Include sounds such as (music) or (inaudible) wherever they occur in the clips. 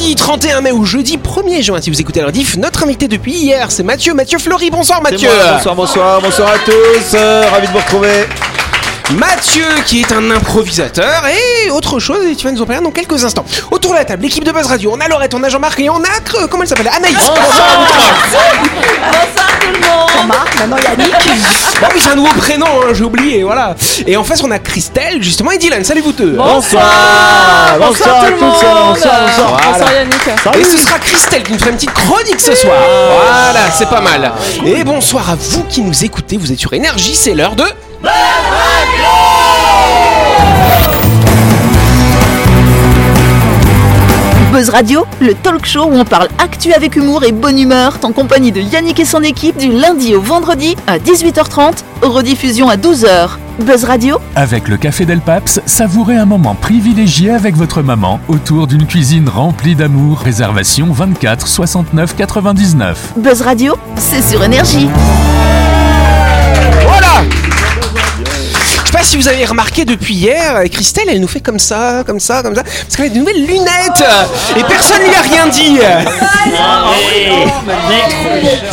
vendredi 31 mai ou jeudi 1er juin, si vous écoutez leur diff, notre invité depuis hier, c'est Mathieu. Mathieu Fleury, bonsoir Mathieu. moi, bonsoir, bonsoir, bonsoir à tous. euh, ravi de vous retrouver. Mathieu qui est un improvisateur et autre chose, et tu vas nous en parler dans quelques instants. Autour de la table, l'équipe de Buzz Radio, on a Laurette, on a Jean-Marc et on a, euh, comment elle s'appelle Anaïs. Jean-Marc, maintenant Yannick. Bah oui, c'est un nouveau prénom, hein, j'ai oublié, voilà. Et en face, on a Christelle, justement, et Dylan. Salut vous deux. Bonsoir, bonsoir, tout le à tous, monde. bonsoir, bonsoir. Bonsoir Yannick. Et ce sera Christelle qui nous fera une petite chronique ce soir. Voilà, c'est pas mal. Et bonsoir à vous qui nous écoutez, vous êtes sur Énergie, c'est l'heure de... Buzz Radio, le talk show où on parle actu avec humour et bonne humeur, en compagnie de Yannick et son équipe du lundi au vendredi à 18h30, rediffusion à 12h. Buzz Radio, Avec le Café Del Paps, savourez un moment privilégié avec votre maman autour d'une cuisine remplie d'amour. Réservation 24 69 99. Buzz Radio, c'est sur Énergie. Pas si vous avez remarqué depuis hier, euh, Christelle, elle nous fait comme ça, comme ça, comme ça, parce qu'elle a des nouvelles lunettes et personne lui a rien dit.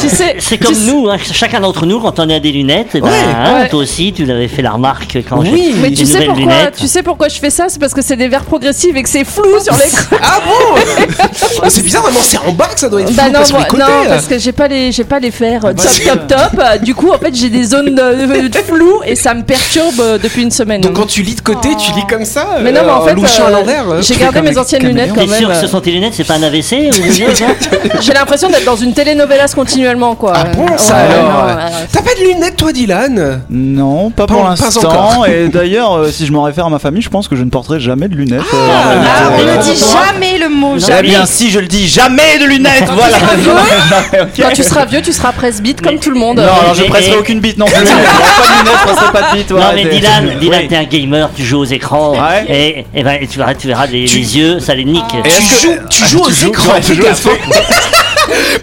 Tu sais, c'est comme nous, hein, chacun d'entre nous, quand on a des lunettes, eh ben, Ouais, hein, ouais. toi aussi, tu l'avais fait la remarque quand Oui. j'ai Mais des tu sais nouvelles pourquoi lunettes. Tu sais pourquoi je fais ça? C'est parce que c'est des verres progressifs et que c'est flou sur l'écran. Ah bon? (laughs) Ah, C'est bizarre, vraiment, c'est en bas que ça doit être flou, Bah non, pas sur les côtés. non, parce que j'ai pas les j'ai pas les fers euh, top top top. Euh, Du coup, en fait, j'ai des zones euh, (laughs) de flou et ça me perturbe euh, depuis une semaine. Donc quand tu lis de côté, tu lis comme ça Mais non, mais en euh, fait, louchant à euh, l'envers. euh. j'ai (laughs) gardé mes anciennes lunettes quand T'es sûr même. que ce sont tes lunettes, c'est pas un AVC (laughs) J'ai l'impression d'être dans une telenovelas continuellement, quoi. Ah bon, ça Ouais, alors. T'as pas de lunettes, toi, Dylan? Non, pas Pas- pour l'instant. Et d'ailleurs, euh, si je m'en réfère à ma famille, je pense que je ne porterai jamais de lunettes. euh, Ah, réalité. on Euh, ne dit jamais le mot. Non, Eh bien, si je le dis, jamais de lunettes. Voilà. (laughs) Quand tu seras vieux, tu seras presbyte comme tout le monde. Non, alors je presserai aucune bite non plus. pas de lunettes, pas de bite. Non mais Dylan, Dylan Oui. t'es un gamer, tu joues aux écrans Ouais. et, et ben, tu verras, tu verras les, les yeux, ça les nique. Tu joues, tu joues aux écrans, tu joues aux gaffe. (laughs)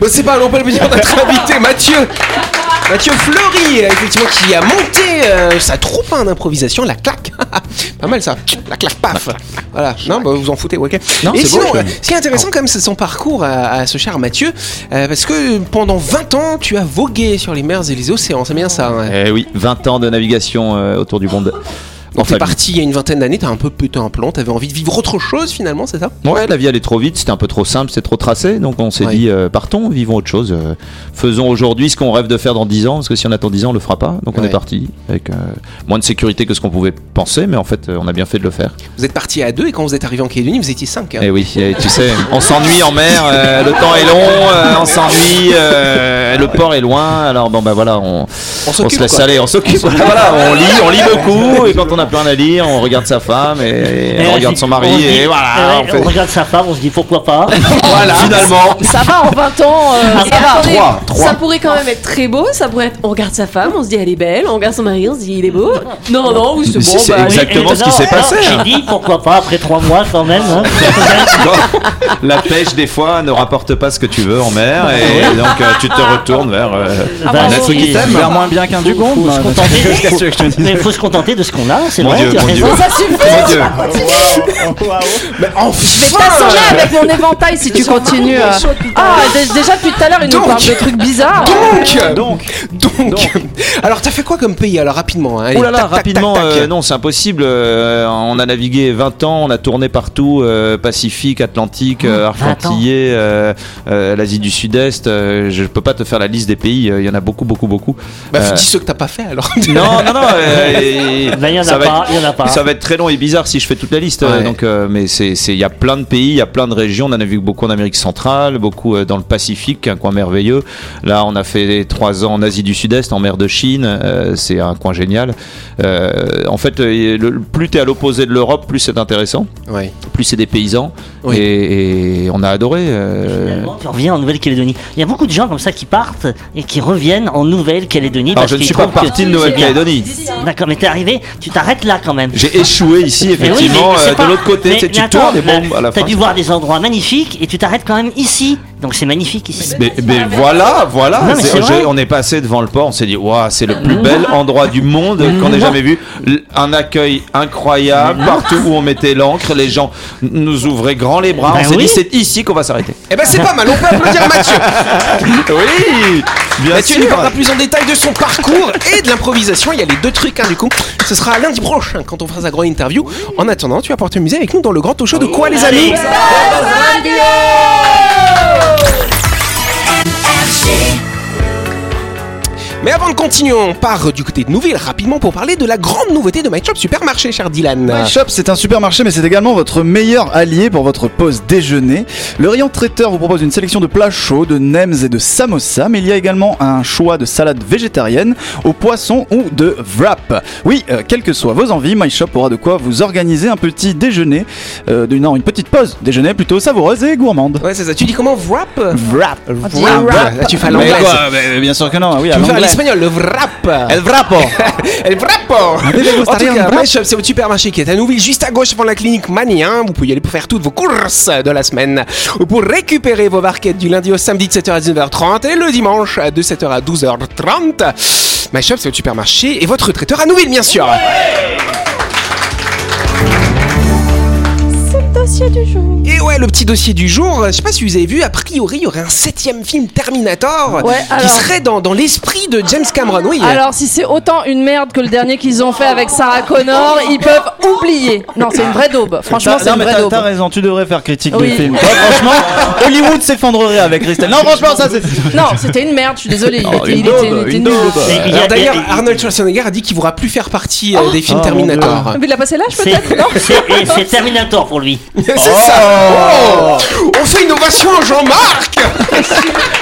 Bon, c'est pas, on peut le dire notre invité, Mathieu. Mathieu Fleury, effectivement, qui a monté euh, sa troupe hein, d'improvisation, la claque. (laughs) pas mal ça, la claque paf. Voilà, non, bah, vous en foutez, ok. Non, Et c'est sinon, beau, euh, ce qui est intéressant quand même, c'est son parcours à, à ce cher Mathieu, euh, parce que pendant 20 ans, tu as vogué sur les mers et les océans, c'est bien ça. hein. Eh oui, 20 ans de navigation euh, autour du monde. En t'es parti il y a une vingtaine d'années, t'as un peu pété un plan, t'avais envie de vivre autre chose finalement, c'est ça? Ouais, la vie allait trop vite, c'était un peu trop simple, c'était trop tracé, donc on s'est Ouais. dit euh, partons, vivons autre chose, euh, faisons aujourd'hui ce qu'on rêve de faire dans 10 ans, parce que si on attend 10 ans, on le fera pas. Donc on Ouais. est parti avec euh, moins de sécurité que ce qu'on pouvait penser, mais en fait, on a bien fait de le faire. Vous êtes parti à deux et quand vous êtes arrivé en Calédonie, vous étiez cinq. hein. Et oui, et tu sais, on s'ennuie en mer, le temps est long, on s'ennuie, le port est loin, alors bon bah voilà, on, On on s'occupe se laisse quoi. aller, on s'occupe, (laughs) voilà, on lit, on lit beaucoup, et quand on a plus rien à lire, on regarde sa femme et, Et on regarde son mari, dit- et voilà, ouais, on fait- on regarde sa femme, on se dit pourquoi pas. (laughs) voilà, finalement. Ça va en 20 ans, euh, Ah, ça va. Attendez, Trois, trois. ça pourrait quand même être très beau. Ça pourrait être, on regarde sa femme, on se dit elle est belle, on regarde son mari, on se dit il est beau. Non, non, oui, c'est bon. c'est bah, exact. Exactement Et- ce qui s'est passé, hein. J'ai dit pourquoi pas après trois mois quand même. hein. (laughs) Bon, la pêche des fois ne rapporte pas ce que tu veux en mer et donc euh, tu te retournes vers euh, Bah, un oui. être qui t'aime. Faire moins bien qu'un dugong. Il faut se contenter de ce qu'on a, c'est vrai. Dieu, tu as mon raison. Dieu. Ça suffit. (laughs) Mais enfin Je vais t'assommer (laughs) avec mon éventail si tu continues. euh. Ah, dé- déjà depuis tout à l'heure, il nous parle de trucs bizarres. (laughs) Donc, donc, donc, alors t'as fait quoi comme pays alors rapidement hein? Allez, Ouh là là, tac, rapidement, tac, tac. euh, non, c'est impossible. euh, on a navigué 20 ans, on a tourné partout, euh, Pacifique, Atlantique, euh, 20 ans. Argentillé, euh, euh, l'Asie du Sud-Est. euh, je peux pas te faire la liste des pays. euh, Il y en a beaucoup, beaucoup, beaucoup. Bah Euh, dis ceux que t'as pas fait alors. non, non, non. euh, et- y en ça va pas, être- il y en a pas. Ça va être très long et bizarre si je fais toute la liste. Ouais. Donc, euh, mais c'est, il y a plein de pays, il y a plein de régions. On en a vu beaucoup en Amérique centrale, beaucoup euh, dans le Pacifique, un coin merveilleux. Là, on a fait trois ans en Asie du Sud-Est, en mer de Chine. euh, c'est un coin génial. Euh, en fait, le- plus t'es à l'opposé de l'Europe, plus c'est intéressant. Ouais. Plus c'est des paysans. Oui. Et, et on a adoré. euh, Finalement, tu reviens en Nouvelle-Calédonie. Il y a beaucoup de gens comme ça qui partent et qui reviennent en Nouvelle-Calédonie. Alors, parce je ne suis pas parti de Nouvelle-Calédonie. D'accord, mais t'es arrivé, tu t'arrêtes là quand même. J'ai échoué ici, Mais oui, mais effectivement, euh, pas- de l'autre côté. mais- tu attends, tournes et là, bon, à la T'as dû voir des endroits magnifiques et tu t'arrêtes quand même ici, Donc c'est magnifique ici. Mais, mais voilà, voilà. Non, mais C'est- c'est vrai. j'ai- on est passé devant le port, on s'est dit, waouh, c'est le plus bel endroit du monde qu'on ait jamais vu. L- Un accueil incroyable, partout où on mettait l'encre, les gens n- nous ouvraient grand les bras. Bah on s'est oui. dit, c'est ici qu'on va s'arrêter. Eh ben c'est pas mal, on peut applaudir (laughs) Mathieu. Oui, bien Mathieu nous parlera plus en détail de son parcours et de l'improvisation. Il y a les deux trucs, hein, du coup. Ce sera lundi prochain quand on fera sa grande interview. En attendant, tu vas pouvoir t'amuser avec nous dans le grand talk show de quoi, les amis? 없이 Mais avant de continuer, on part du côté de Nouville rapidement pour parler de la grande nouveauté de My Shop Supermarché, cher Dylan. My Shop, c'est un supermarché, mais c'est également votre meilleur allié pour votre pause déjeuner. Le rayon traiteur vous propose une sélection de plats chauds, de nems et de samosa, mais il y a également un choix de salades végétariennes, au poisson ou de wrap. Oui, euh, quelles que soient vos envies, My Shop aura de quoi vous organiser un petit déjeuner, euh, non, une petite pause déjeuner plutôt savoureuse et gourmande. Ouais, c'est ça. Tu dis comment wrap? Wrap. Wrap. Là, tu fais à Mais Bien sûr que non, oui, à Tu veux le wrap. El wrappo. (laughs) El Wrappo En tout cas, c'est votre supermarché qui est à Nouville, juste à gauche avant la clinique Mani. hein. Vous pouvez y aller pour faire toutes vos courses de la semaine. Ou pour récupérer vos barquettes du lundi au samedi de 7h à 19h30 et le dimanche de 7h à 12h30. My Shop, c'est votre supermarché et votre traiteur à Nouville, bien sûr. Et ouais, le petit dossier du jour, je sais pas si vous avez vu, a priori, il y aurait un septième film Terminator Ouais, qui serait dans, dans l'esprit de James Cameron. Oui, Alors, si c'est autant une merde que le dernier qu'ils ont fait avec Sarah Connor, ils peuvent oublier. Non, c'est une vraie daube. Franchement, c'est une mais vraie daube. t'as raison, tu devrais faire critique Oui. du film. Toi, franchement, Hollywood s'effondrerait avec Christelle. Non, franchement, ça c'est. Non, c'était une merde, je suis désolée. Il Oh, était, une il il une nul. d'ailleurs, Arnold Schwarzenegger a dit qu'il voudra plus faire partie euh, des films Oh, Terminator. Mais il a passé l'âge peut-être, non c'est (laughs) Terminator pour lui. (laughs) C'est ça Oh On fait une ovation à Jean-Marc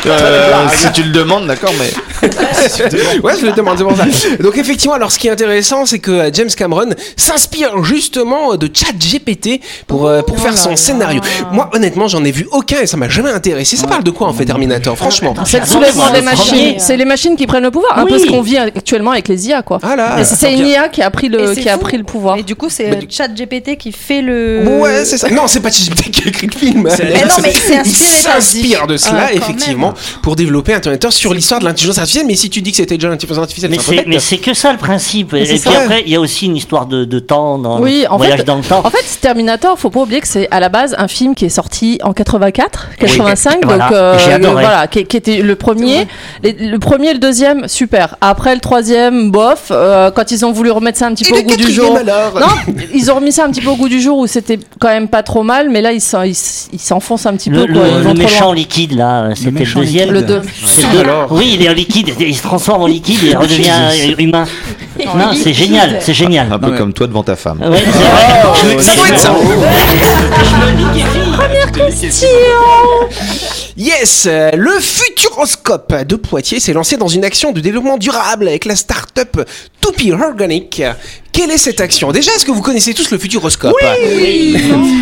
Euh, si tu le demandes, d'accord, mais. Ouais, je le demande, c'est pour ça. Donc effectivement, alors ce qui est intéressant, c'est que euh, James Cameron s'inspire justement de ChatGPT pour, euh, pour faire son scénario. Moi, honnêtement, j'en ai vu aucun et ça m'a jamais intéressé. Ça parle de quoi en fait Terminator, franchement? C'est le soulèvement c'est des machines. C'est les machines qui prennent le pouvoir. Un peu Oui. ce qu'on vit actuellement avec les IA, quoi. Ah c'est- c'est une IA qui a pris le, qui a pris le pouvoir. Et du coup, c'est Bah, euh, du- ChatGPT qui fait le. Ouais, c'est ça. Non, c'est pas ChatGPT qui a écrit le film. Mais (laughs) non, mais c'est Il s'inspire de cela, Ah, effectivement, pour développer un Terminator sur l'histoire de l'intelligence artificielle. Mais si tu dis que c'était déjà l'intelligence artificielle, Mais c'est que ça le principe. Et puis ça. après, il y a aussi une histoire de, de temps dans Oui, en voyage fait, dans le temps. en fait, Terminator, faut pas oublier que c'est à la base un film qui est sorti en 84, 85, donc voilà, euh, j'ai le- adoré. voilà, qui, qui était le premier, les- le premier, et le deuxième, super. Après le troisième, bof. euh, quand ils ont voulu remettre ça un petit Et peu au goût du jour, alors non, ils ont remis ça un petit peu au goût du jour où c'était quand même pas trop mal, mais là ils s'enfoncent un petit le, peu. Quoi, le- le méchant liquide là, c'était le, deuxième. Le deux. C'est le deux. Oui, il est en liquide, il se transforme en liquide et il redevient (laughs) euh, humain. Non, c'est génial, c'est génial. Un peu ouais. comme toi devant ta femme. Ouais, c'est vrai. Ça doit être ça. Question. Yes, euh, le Futuroscope de Poitiers s'est lancé dans une action de développement durable avec la start-up Toupie Organic. Quelle est cette action Déjà, est-ce que vous connaissez tous le Futuroscope Oui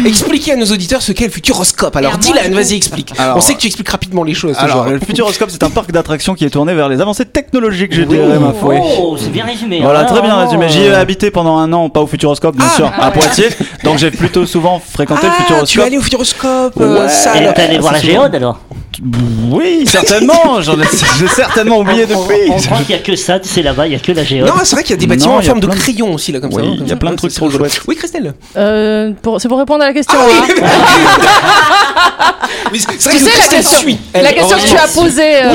Expliquez à nos auditeurs ce qu'est le Futuroscope. Alors, Et moi, Dylan, vas-y, explique. Alors, On sait que tu expliques rapidement les choses. Alors, toujours. le Futuroscope, c'est un parc d'attractions qui est tourné vers les avancées technologiques, je dirais, ma foi. Oh, c'est bien résumé. Voilà, hein. très bien Oh. résumé. J'y ai habité pendant un an, pas au Futuroscope, bien Ah, sûr, à Poitiers. Donc j'ai plutôt souvent fréquenté le Ah, tu es Futuroscope. allé au Futuroscope euh, Ouais. ça, Et alors. t'es allé voir la c'est souvent. géode alors Oui, certainement. J'en ai, j'ai certainement oublié on, depuis. on croit qu'il n'y a que ça, tu sais là-bas, il n'y a que la géode. Non, c'est vrai qu'il y a des bâtiments Non, en forme de de- crayon aussi, là, comme Oui, ça. il y a plein de trucs C'est trop chouettes. Oui, Christelle Euh, pour- c'est pour répondre à la question. Ah hein. oui Oui, (laughs) c'est vrai Tu que sais la Christelle question, suit. la question que tu as posée. euh,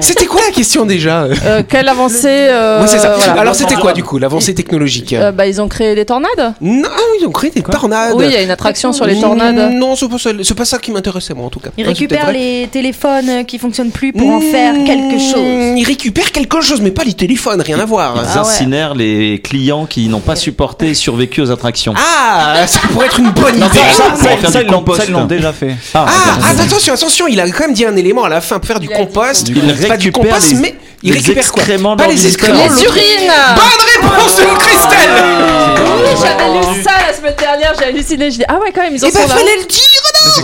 C'était quoi la question déjà? euh, quelle avancée euh, Oui, c'est ça. voilà. Alors, c'était quoi du coup L'avancée technologique? Euh, bah, ils ont créé les tornades. Non, ah oui, ils ont créé des tornades. Oui, il y a une attraction sur les tornades. Non, c'est pas ça, c'est pas ça qui m'intéressait moi en tout cas. Il Ouais, c'est récupère peut-être vrai. les téléphones qui fonctionnent plus pour en faire quelque Mmh, chose. Il récupère quelque chose, mais pas les téléphones, rien à voir. Ils Ah ouais. incinèrent les clients qui n'ont pas supporté et survécu aux attractions. Ah, ça pourrait être une bonne idée. Ça, faire ça, du ils l'ont- compost. ça, ils l'ont déjà fait. Ah, attention, attention, il a quand même dit un élément à la fin pour faire du compost. Pas du récupère compost, les- mais il les récupère quoi excréments Pas les excréments. Les urines Bonne réponse de Christelle Oui, j'avais lu ça la semaine dernière, j'ai halluciné. Je dis, ah ouais, quand même, ils Eh ben, sont là. fallait le dire (laughs)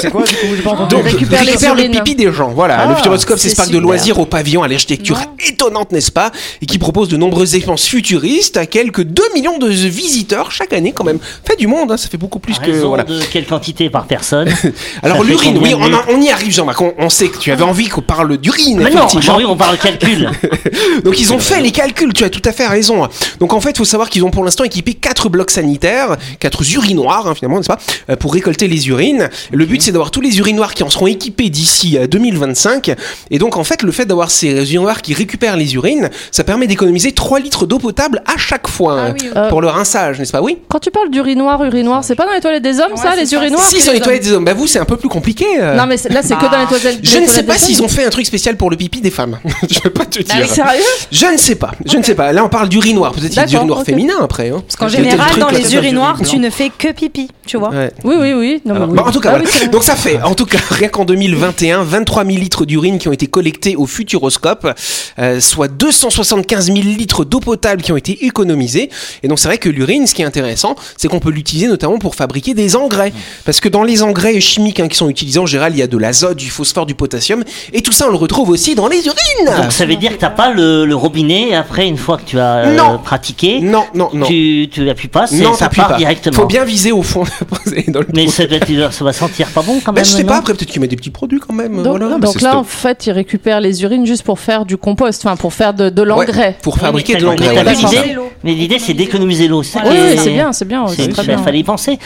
C'est quoi du coup pas entendu. Donc, récupère le pipi des gens. Voilà, Ah, le Futuroscope, c'est ce parc de loisirs au pavillon à l'architecture étonnante, n'est-ce pas Et qui propose de nombreuses expériences futuristes à quelques 2 millions de visiteurs chaque année, quand même. Fait du monde, hein, ça fait beaucoup plus À que. Voilà. de quelle quantité par personne (laughs) Alors, l'urine, oui, on, a- litres on y arrive, Jean-Marc. On, on sait que tu avais envie qu'on parle d'urine, Mais non. Jean-Louis, on parle calcul. (laughs) Donc ils ont fait les calculs, tu as tout à fait raison. Donc en fait, il faut savoir qu'ils ont pour l'instant équipé quatre blocs sanitaires, quatre urinoirs hein, finalement, n'est-ce pas, euh, pour récolter les urines. Le but c'est d'avoir tous les urinoirs qui en seront équipés d'ici à 2025. Et donc en fait, le fait d'avoir ces urinoirs qui récupèrent les urines, ça permet d'économiser 3 litres d'eau potable à chaque fois Ah euh, oui, ok. Euh, pour le rinçage, n'est-ce pas? Oui. Quand tu parles d'urinoir, urinoir, c'est pas dans les toilettes des hommes, ça, les urinoirs? Si c'est les hommes toilettes des hommes, bah vous c'est un peu plus compliqué. euh. Non, mais là, c'est que dans les toilettes je ne sais pas s'ils ont fait un truc spécial pour le pipi des femmes. (laughs) je peux pas te dire. Sérieux? Je ne sais pas, je ne sais pas. Là, on parle d'urinoir. Peut-être qu'il y a des D'accord, urinoirs ok. féminins après. Hein. Parce qu'en général, dans les urinoirs, tu ne fais que pipi, tu vois. Oui, oui, oui. Bon, en tout cas, Ah voilà. donc ça fait, en tout cas, rien qu'en 2021, 23 000 litres d'urine qui ont été collectés au Futuroscope, euh, soit 275 000 litres d'eau potable qui ont été économisés. Et donc c'est vrai que l'urine, ce qui est intéressant, c'est qu'on peut l'utiliser notamment pour fabriquer des engrais, parce que dans les engrais chimiques hein, qui sont utilisés en général, il y a de l'azote, du phosphore, du potassium, et tout ça on le retrouve aussi dans les urines. Donc ça veut dire que t'as pas le, le robinet et après, une fois que tu as euh, Non. pratiqué, Non, non, non. tu, tu appuies pas, c'est- non, ça part pas. directement. Faut bien viser au fond. (laughs) dans le Mais ça, doit être- ça va sentir pas bon quand même. je sais pas, après peut-être qu'ils mettent des petits produits quand même. Donc, voilà. donc C'est là, stop. en fait, ils récupèrent les urines juste pour faire du compost, enfin pour faire de, de Ouais, l'engrais. pour fabriquer de l'engrais. mais l'idée. Mais l'idée, c'est d'économiser l'eau. Oui, c'est bien, c'est bien, c'est- c'est très bien. Il fallait y penser.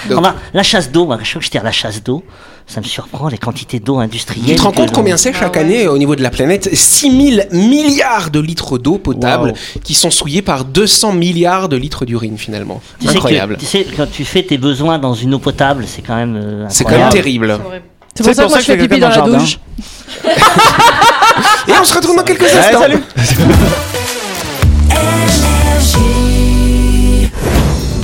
La chasse d'eau, je trouve que je tire la chasse d'eau. Ça me surprend les quantités d'eau industrielle. Tu te rends compte combien c'est chaque année au niveau de la planète? 6000 milliards de litres d'eau potable qui sont souillés par 200 milliards de litres d'urine finalement. Tu sais, que, Incroyable. tu sais, quand tu fais tes besoins dans une eau potable, c'est quand même. euh, C'est quand même terrible. C'est pour ça que moi je fais pipi dans la douche. (laughs) Et on se retrouve dans quelques instants. salut (laughs)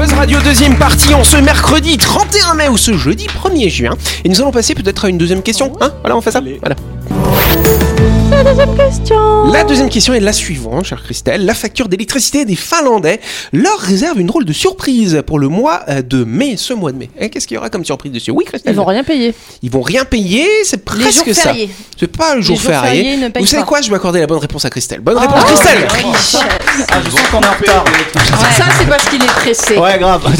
Buzz Radio deuxième partie en ce mercredi 31 mai ou ce jeudi 1er juin. Et nous allons passer peut-être à une deuxième question. Hein voilà, on fait ça Voilà. La deuxième question est la suivante, chère Christelle. La facture d'électricité des Finlandais leur réserve une drôle de surprise pour le mois euh, de mai, ce mois de mai. Et Qu'est-ce qu'il y aura comme surprise dessus? Oui, Christelle Ils vont rien payer. Ils vont rien payer, c'est Les presque jours ça. C'est pas le jour jours férié. fériés ne payent Vous savez pas. quoi? Je vais accorder la bonne réponse à Christelle. Bonne Oh, réponse, Christelle Ah, je sens qu'on est en retard. Ça, c'est parce qu'il est pressé. Ouais, grave. (laughs)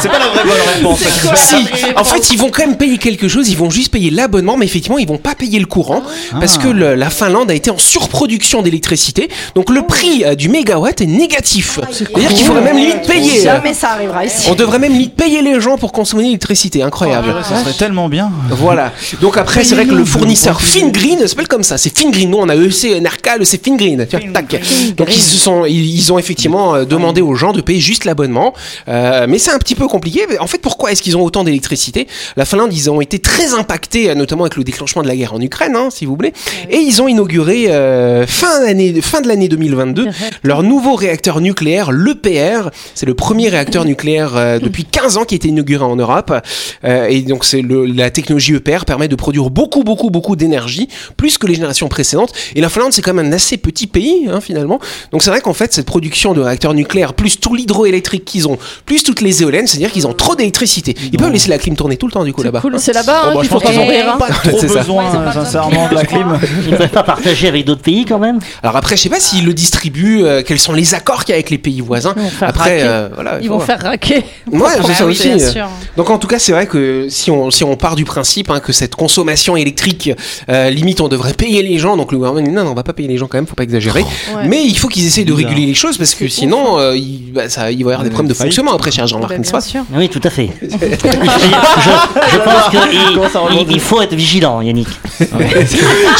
C'est pas la vraie bonne réponse. Si, en fait, ils vont quand même payer quelque chose, ils vont juste payer l'abonnement, mais effectivement, ils vont pas payer le courant parce que le- la Finlande a été en surproduction d'électricité. Donc le prix euh, du mégawatt est négatif. C'est-à-dire qu'il faudrait même limite payer. euh, Jamais ça arrivera ici. On devrait même limite payer les gens pour consommer l'électricité. Incroyable. Ça serait tellement bien. Voilà. Donc après, c'est vrai que le fournisseur FinGreen s'appelle comme ça. C'est FinGreen. Nous, on a EC, NRK, le c'est FinGreen. Tac. Donc ils se sont, ils, ils ont effectivement euh, demandé aux gens de payer juste l'abonnement. Euh, mais c'est un petit peu compliqué. En fait, pourquoi est-ce qu'ils ont autant d'électricité? La Finlande, ils ont été très impactés, euh, notamment avec le déclenchement de la guerre en Ukraine, hein, si vous voulez. Et ils ont inauguré euh, fin d'année, fin de l'année 2022, leur nouveau réacteur nucléaire, l'EPR. C'est le premier réacteur nucléaire euh, depuis 15 ans qui a été inauguré en Europe. Euh, et donc c'est le, la technologie EPR permet de produire beaucoup, beaucoup, beaucoup d'énergie, plus que les générations précédentes. Et la Finlande, c'est quand même un assez petit pays, hein, finalement. Donc c'est vrai qu'en fait, cette production de réacteurs nucléaires, plus tout l'hydroélectrique qu'ils ont, plus toutes les éoliennes, c'est-à-dire qu'ils ont trop d'électricité. Ils peuvent laisser la clim tourner tout le temps, du coup, là-bas. Cool, c'est là-bas Bon, hein, bah, qu'il je faut pense pas qu'ils mourir. hein. (laughs) Pas trop besoin, euh, sincèrement, de la clim. (laughs) Ils ne peuvent pas partager avec d'autres pays quand même? Alors après, je sais pas s'ils le distribuent, euh, quels sont les accords qu'il y a avec les pays voisins. Ils vont faire Après, raquer. euh, voilà. Ils vont voir. faire raquer. Ouais, c'est Bah ça oui, aussi. bien sûr. Donc en tout cas, c'est vrai que si on, si on part du principe hein, que cette consommation électrique, euh, limite, on devrait payer les gens. Donc le gouvernement dit non, non, on va pas payer les gens quand même, faut pas exagérer. Ouais. Mais il faut qu'ils essayent de réguler les choses parce que sinon, euh, il, bah, ça, il va y avoir des problèmes de fonctionnement après, cher Jean-Marc, Bah, n'est-ce bien pas? Oui, tout à fait. (laughs) je, pense qu'il il faut être vigilant, Yannick. (laughs)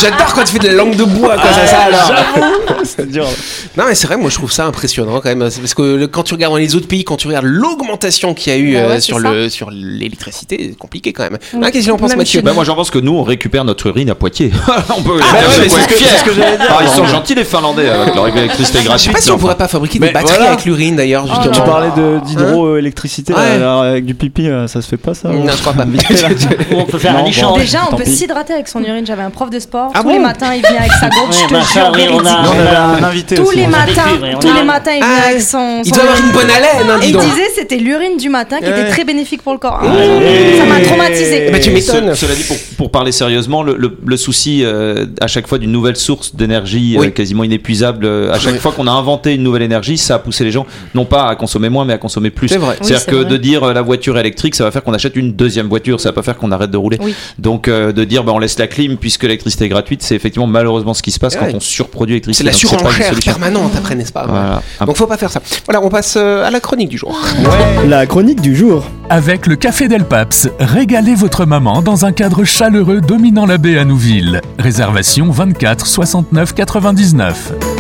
J'adore quand tu fais de la langue de bois, quoi, ça, ça alors. (laughs) C'est dur. Non, mais c'est vrai, moi je trouve ça impressionnant quand même. C'est Parce que le- quand tu regardes dans les autres pays, quand tu regardes l'augmentation qu'il y a eu Bah ouais, euh, sur le sur l'électricité, c'est compliqué quand même. Oui. Ah, Qu'est-ce qu'il en pense, Même Mathieu Bah, moi j'en pense que nous on récupère notre urine à Poitiers. (laughs) on peut Ah, bah ouais, mais faut c'est ce que- fier. c'est ce que j'allais dire. Ah, ils sont gentils les Finlandais avec leur électricité Je gratuite. sais pas si on pourrait pas fabriquer des Mais batteries voilà. avec l'urine d'ailleurs, justement. Tu parlais de- d'hydroélectricité alors, avec du pipi, euh, ça se fait pas ça Non, je crois (laughs) pas. On peut faire un. Déjà, on peut s'hydrater avec son urine. J'avais un prof de sport. Ah bon les matins, il venait avec sa (laughs) gourde. Je te jure, on a- véridique. Nous, on avait un invité Tous les matins, tous les matins, il venait Ah, avec son. Il doit avoir urine. une bonne haleine, hein, il disait c'était l'urine du matin qui était très bénéfique pour le corps. Ça m'a traumatisé. Bah, tu Mais m'étonnes. ce- cela dit, pour, parler sérieusement, le, souci euh, à chaque fois d'une nouvelle source d'énergie euh, quasiment inépuisable, euh, à chaque fois qu'on a inventé une nouvelle énergie, ça a poussé les gens non pas à consommer moins, mais à consommer plus. C'est vrai. C'est-à-dire c'est que de dire la voiture électrique, ça va faire qu'on achète une deuxième voiture, ça va pas faire qu'on arrête de rouler. Donc de dire bah, on laisse la clim puisque l'électricité est gratuite, c'est effectivement malheureusement ce qui se passe Ouais. quand on surproduit C'est l'électricité. la pas une surenchère permanente après, n'est-ce pas Voilà. Donc faut pas faire ça. Voilà, on passe euh, à la chronique du jour. (laughs) La chronique du jour. Avec le Café Del Paps, régalez votre maman dans un cadre chaleureux dominant la baie à Nouville. Réservation 24 69 99.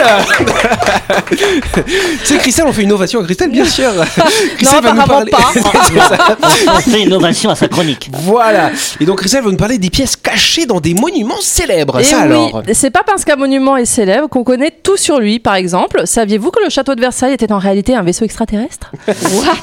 Christelle C'est Christelle, on fait une ovation à Christelle, bien (laughs) sûr. (laughs) Christelle va nous apparemment parler- pas. (laughs) On fait une ovation à sa chronique. Voilà. Et donc Christelle va nous parler des pièces cachées dans des monuments célèbres. Et ça oui, alors c'est pas parce qu'un monument est célèbre qu'on connaît tout sur lui. Par exemple, saviez-vous que le château de Versailles était en réalité un vaisseau extraterrestre?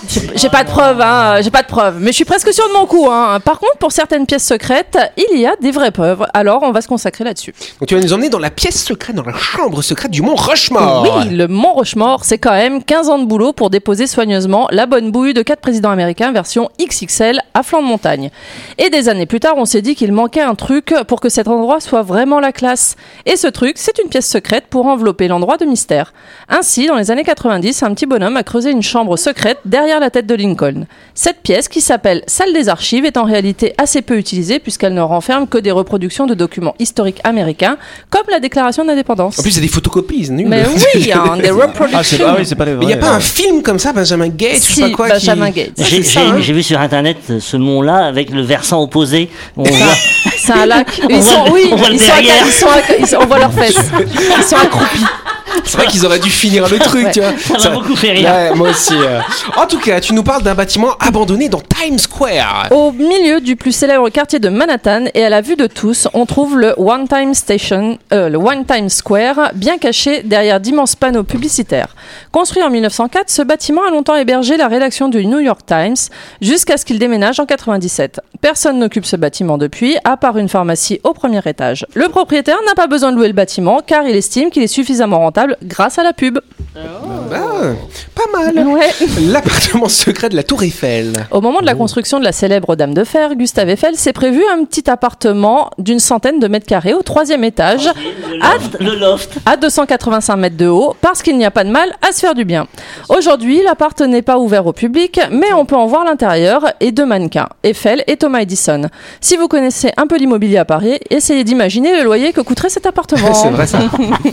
J'ai- J'ai pas de preuves, hein, j'ai pas de preuves, mais je suis presque sûre de mon coup. Hein. Par contre, pour certaines pièces secrètes, il y a des vraies preuves. Alors, on va se consacrer là-dessus. Donc tu vas nous emmener dans la pièce secrète, dans la chambre secrète du mont Rushmore. Oui, le Mont Rochemort, c'est quand même 15 ans de boulot pour déposer soigneusement la bonne bouille de quatre présidents américains version XXL à flanc de montagne. Et des années plus tard, on s'est dit qu'il manquait un truc pour que cet endroit soit vraiment la classe. Et ce truc, c'est une pièce secrète pour envelopper l'endroit de mystère. Ainsi, dans les années 90, un petit bonhomme a creusé une chambre secrète derrière la tête de Lincoln. Cette pièce, qui s'appelle Salle des archives, est en réalité assez peu utilisée puisqu'elle ne renferme que des reproductions de documents historiques américains, comme la Déclaration d'indépendance. En plus, c'est des photocopies, Mais (laughs) oui, hein, des Ah, reproductions. ah oui, c'est pas les Mais il n'y a pas un ouais. film comme ça, Benjamin Gates, je sais Si, pas quoi. Benjamin qui... Gates. Ah, J'ai hein. vu sur internet euh, ce mont-là avec le versant opposé. On voit, C'est un lac. Ils sont, oui, ils sont, ils sont- on voit leurs fesses. Ils sont accroupis. C'est vrai qu'ils auraient dû finir le truc, Ouais. tu vois. ça m'a beaucoup fait rire. Ouais, moi aussi. euh. En tout cas, tu nous parles d'un bâtiment abandonné dans Times Square. Au milieu du plus célèbre quartier de Manhattan et à la vue de tous, on trouve le One Time Station, euh, le One Time Square, bien caché derrière d'immenses panneaux publicitaires. Construit en 1904, ce bâtiment a longtemps hébergé la rédaction du New York Times jusqu'à ce qu'il déménage en 97. Personne n'occupe ce bâtiment depuis, à part une pharmacie au premier étage. Le propriétaire n'a pas besoin de louer le bâtiment car il estime qu'il est suffisamment rentable grâce à la pub. Ah, pas mal. Ouais. (laughs) L'appartement secret de la Tour Eiffel. Au moment de la construction de la célèbre Dame de Fer, Gustave Eiffel s'est prévu un petit appartement d'une centaine de mètres carrés au troisième étage, Le loft, le loft. à 285 mètres de haut, parce qu'il n'y a pas de mal à se faire du bien. Aujourd'hui, l'appart n'est pas ouvert au public, mais on peut en voir l'intérieur et deux mannequins, Eiffel et Thomas Edison. Si vous connaissez un peu l'immobilier à Paris, essayez d'imaginer le loyer que coûterait cet appartement. (laughs) C'est vrai ça.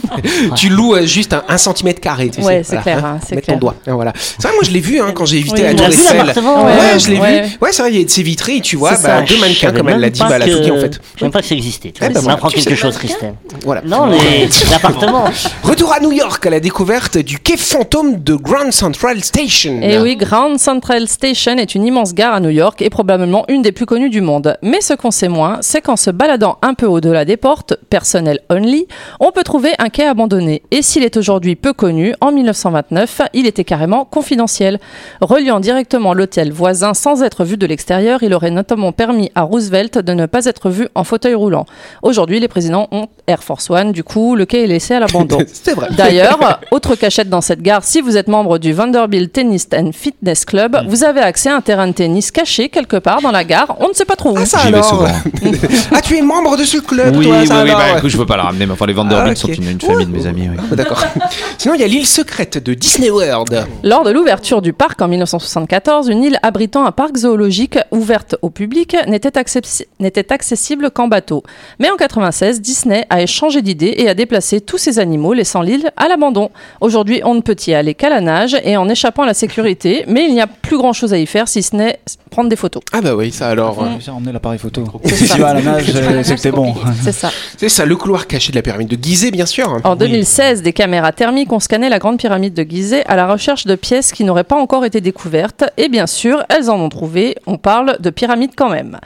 (laughs) tu loues euh, juste un, un centimètre carré, tu Ouais, sais. c'est clair, hein, c'est Mets ton doigt. hein, voilà. C'est vrai, moi je l'ai vu hein, quand j'ai évité Oui, la Tour Eiffel. l'appartement, Ouais, ouais. je l'ai Ouais. vu. Ouais, c'est vrai, il y a de ces vitrines, tu vois, bah, deux mannequins comme elle l'a dit, bah, elle a tout dit en que- fait. Je savais pas que ça existait. Tu Eh vois, tu quelque chose, Christelle. Voilà. Non, les- (laughs) l'appartement. Retour à New York à la découverte du quai fantôme de Grand Central Station. Et Eh oui, Grand Central Station est une immense gare à New York et probablement une des plus connues du monde. Mais ce qu'on sait moins, c'est qu'en se baladant un peu au-delà des portes, personnel only, on peut trouver un quai abandonné. Et s'il est aujourd'hui peu connu, en 1929, il était carrément confidentiel. Reliant directement l'hôtel voisin sans être vu de l'extérieur, il aurait notamment permis à Roosevelt de ne pas être vu en fauteuil roulant. Aujourd'hui, les présidents ont Air Force One, du coup, le quai est laissé à l'abandon. (laughs) C'est vrai. D'ailleurs, (laughs) autre cachette dans cette gare, si vous êtes membre du Vanderbilt Tennis and Fitness Club, vous avez accès à un terrain de tennis caché quelque part dans la gare, on ne sait pas trop où. Ah, ça alors. (laughs) Ah, tu es membre de ce club, Oui, toi, oui, ça oui, alors bah écoute, je veux pas la ramener, mais enfin, les Vanderbilt Ah, sont une, une famille de mes amis. oui. D'accord. (laughs) Sinon, il y a l'île secrète de Disney World. Lors de l'ouverture du parc en 1974, une île abritant un parc zoologique ouverte au public n'était accessi- n'était accessible qu'en bateau. Mais en 96, Disney a changé d'idée et a déplacé tous ces animaux, laissant l'île à l'abandon. Aujourd'hui, on ne peut y aller qu'à la nage et en échappant à la sécurité, mais il n'y a plus grand chose à y faire si ce n'est prendre des photos. Ah bah oui, ça alors. euh, J'ai emmené l'appareil photo. Si tu vas à la nage, euh, t'es bon. C'est ça. C'est ça, le couloir caché de la pyramide de Gizeh, bien sûr. En 2016, des caméras thermiques ont scanné la grande pyramide de Gizeh à la recherche de pièces qui n'auraient pas encore été découvertes. Et bien sûr, elles en ont trouvé. On parle de pyramide quand même.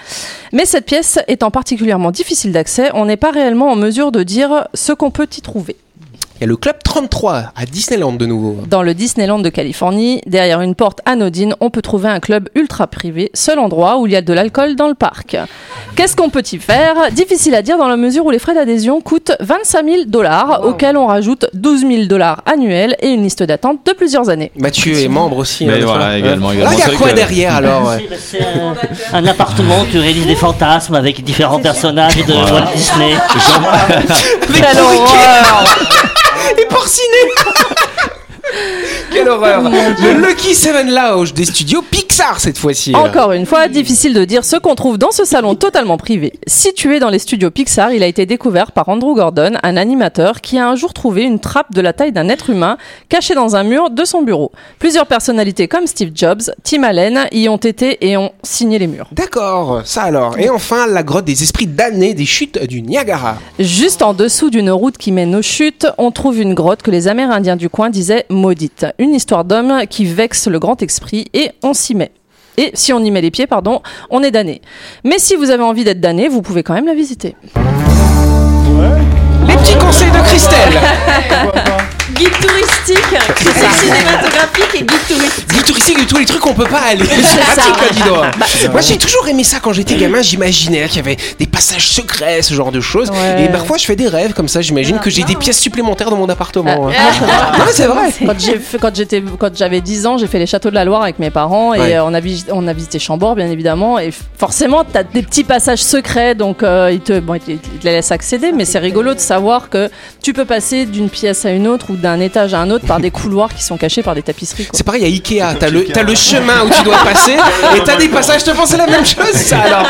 Mais cette pièce étant particulièrement difficile d'accès, on n'est pas réellement en mesure de dire ce qu'on peut y trouver. Il y a le Club 33 à Disneyland de nouveau. Dans le Disneyland de Californie, derrière une porte anodine, on peut trouver un club ultra privé, seul endroit où il y a de l'alcool dans le parc. Qu'est-ce qu'on peut y faire? Difficile à dire dans la mesure où les frais d'adhésion coûtent 25 000 dollars, auxquels on rajoute 12 000 dollars annuels et une liste d'attente de plusieurs années. Mathieu est membre aussi. Mais hein, voilà, également, il y a quoi que- derrière alors ouais. (laughs) C'est un, un appartement, tu réalises des fantasmes avec différents personnages de Walt Disney. Quelle horreur. (laughs) Et porciné (laughs) Quelle horreur Le Lucky Seven Lounge des studios Pixar cette fois-ci. Encore une fois, difficile de dire ce qu'on trouve dans ce salon totalement privé. Situé dans les studios Pixar, il a été découvert par Andrew Gordon, un animateur qui a un jour trouvé une trappe de la taille d'un être humain cachée dans un mur de son bureau. Plusieurs personnalités comme Steve Jobs, Tim Allen y ont été et ont signé les murs. D'accord, ça alors. Et enfin, la grotte des esprits damnés des chutes du Niagara. Juste en dessous d'une route qui mène aux chutes, on trouve une grotte que les Amérindiens du coin disaient maudite. Une histoire d'homme qui vexe le grand esprit et on s'y met. Et si on y met les pieds, pardon, on est damné. Mais si vous avez envie d'être damné, vous pouvez quand même la visiter. Les petits conseils de Christelle (laughs) Guide touristique, critique cinématographique et guide touristique. Guide touristique et tous les trucs qu'on peut pas aller. C'est pratique, dis donc. Moi, j'ai toujours aimé ça quand j'étais gamin. J'imaginais qu'il y avait des passages secrets, ce genre de choses. Ouais. Et parfois, je fais des rêves comme ça. J'imagine que j'ai des pièces supplémentaires dans mon appartement. Ah, (laughs) Ouais, c'est vrai. Quand j'avais 10 ans, j'ai fait les châteaux de la Loire avec mes parents et Ouais. euh, on a visité, on a visité Chambord bien évidemment et forcément tu as des petits passages secrets donc euh, ils te bon, ils te, ils te les laissent accéder mais c'est rigolo de savoir que tu peux passer d'une pièce à une autre ou d'un étage à un autre par des couloirs qui sont cachés par des tapisseries quoi. C'est pareil à Ikea, t'as le, t'as le chemin où tu dois passer (laughs) et t'as des passages, je te pensais la même chose ça alors.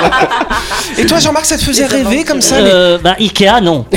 Et toi Jean-Marc, ça te faisait rêver comme ça les- Euh, bah, Ikea, non. (laughs)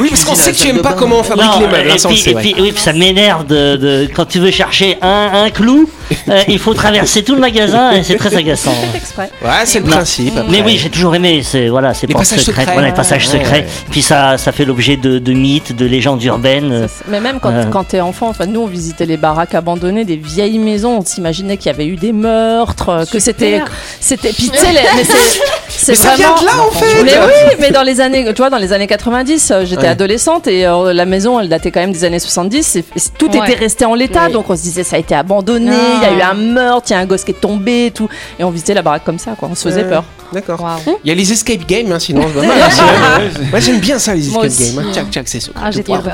Oui, parce qu'on sait que tu aimes pas comment on fabrique Non, les meubles, hein, et ça on le puis, sait, et ouais. puis- oui, puis ça m'énerve de, de- quand tu veux chercher un, un clou, euh, il faut traverser tout le magasin et c'est très agaçant. exprès. Ouais, c'est le Non. principe. après. Mais oui, j'ai toujours aimé c'est voilà, ces Les portes passages secrètes, secrets. voilà, les passages Ouais, secrets. ouais. Puis ça, ça fait l'objet de, de mythes, de légendes urbaines. Mais même quand, Euh. quand t'es enfant, enfin nous on visitait les baraques abandonnées, des vieilles maisons, on s'imaginait qu'il y avait eu des meurtres, euh, que c'était, c'était, puis tu sais, mais c'est, (laughs) c'est Mais ça vient de là en fait Mais oui, mais dans les années, tu vois, dans les années 90, euh, j'étais Ouais. adolescente et euh, la maison, elle datait quand même des années 70. Et, et tout Ouais. était resté en l'état, donc on se disait ça a été abandonné, il Ah. y a eu un meurtre, il y a un gosse qui est tombé, et tout, et on visitait la baraque comme ça, quoi. On se faisait Ouais. peur. D'accord. Il y a les escape games, hein, sinon aussi, hein. (laughs) Moi j'aime bien ça, les Moi escape games. hein. Tchac, tchac, c'est ça. Ah, j'ai trop peur.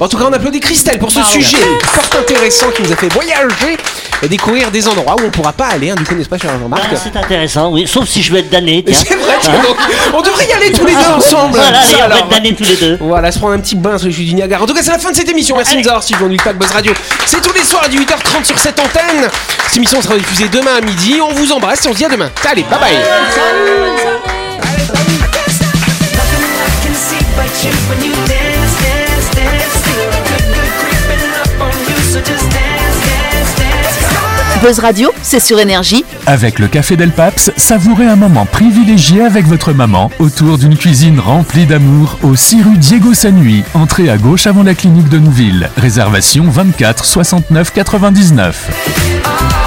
En tout cas, on applaudit Christelle pour ce sujet fort intéressant qui nous a fait voyager et découvrir des endroits où on pourra pas aller, hein, du coup, n'est-ce pas, cher Jean-Marc Ah, c'est intéressant, oui. Sauf si je veux être damné. C'est vrai, tiens, donc, on devrait y aller tous les deux ensemble. Voilà, allez, on va alors. être damnés tous les deux. Voilà, se prendre un petit bain sur les chutes du Niagara. En tout cas, c'est la fin de cette émission. Merci de nous avoir suivis. On pas Buzz Radio. C'est tous les soirs à 18h30 sur cette antenne. Cette émission sera diffusée demain à midi. On vous embrasse et on se dit à demain. Allez, bye bye. C'est sur énergie. Avec le Café Del Paps, savourez un moment privilégié avec votre maman autour d'une cuisine remplie d'amour au 6 rue Diego Sanui, entrée à gauche avant la clinique de Nouville. Réservation 24 69 99.